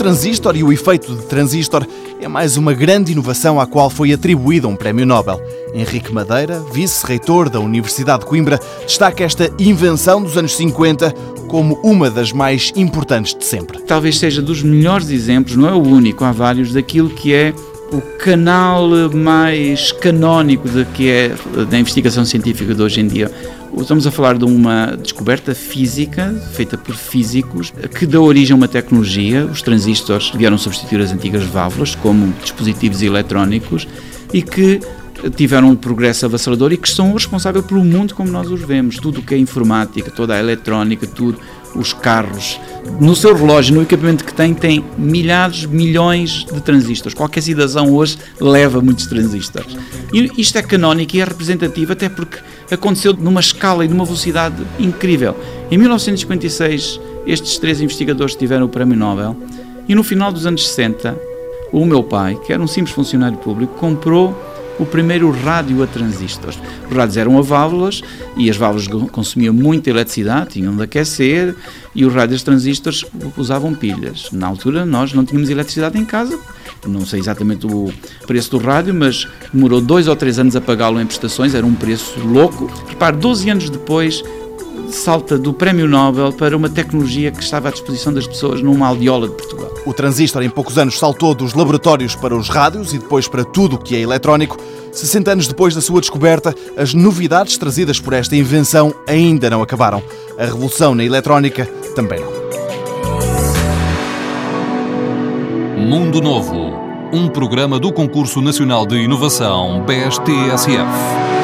transistor e o efeito de transistor é mais uma grande inovação à qual foi atribuído um prémio Nobel. Henrique Madeira, vice-reitor da Universidade de Coimbra, destaca esta invenção dos anos 50 como uma das mais importantes de sempre. Talvez seja dos melhores exemplos, não é o único, há vários, daquilo que é o canal mais canónico de que é da investigação científica de hoje em dia. Estamos a falar de uma descoberta física feita por físicos que dá origem a uma tecnologia. Os transistores vieram substituir as antigas válvulas como dispositivos eletrónicos e que tiveram um progresso avassalador e que são responsáveis pelo mundo como nós os vemos. Tudo o que é informática, toda a eletrónica, tudo, os carros. No seu relógio, no equipamento que tem, tem milhares, milhões de transistores. Qualquer cidadão hoje leva muitos transistores. E isto é canónico e é representativo até porque aconteceu numa escala e numa velocidade incrível. Em 1956, estes três investigadores tiveram o Prémio Nobel e no final dos anos 60, o meu pai, que era um simples funcionário público, comprou o primeiro rádio a transistores. Os rádios eram a válvulas e as válvulas consumiam muita eletricidade, tinham de aquecer e os rádios transistores usavam pilhas. Na altura nós não tínhamos eletricidade em casa, não sei exatamente o preço do rádio, mas demorou dois ou três anos a pagá-lo em prestações, era um preço louco. Repare, 12 anos depois salta do Prémio Nobel para uma tecnologia que estava à disposição das pessoas numa aldeola de Portugal. O transistor em poucos anos saltou dos laboratórios para os rádios e depois para tudo o que é eletrónico. 60 anos depois da sua descoberta, as novidades trazidas por esta invenção ainda não acabaram. A revolução na eletrónica também não. Mundo Novo, um programa do Concurso Nacional de Inovação BSTSF.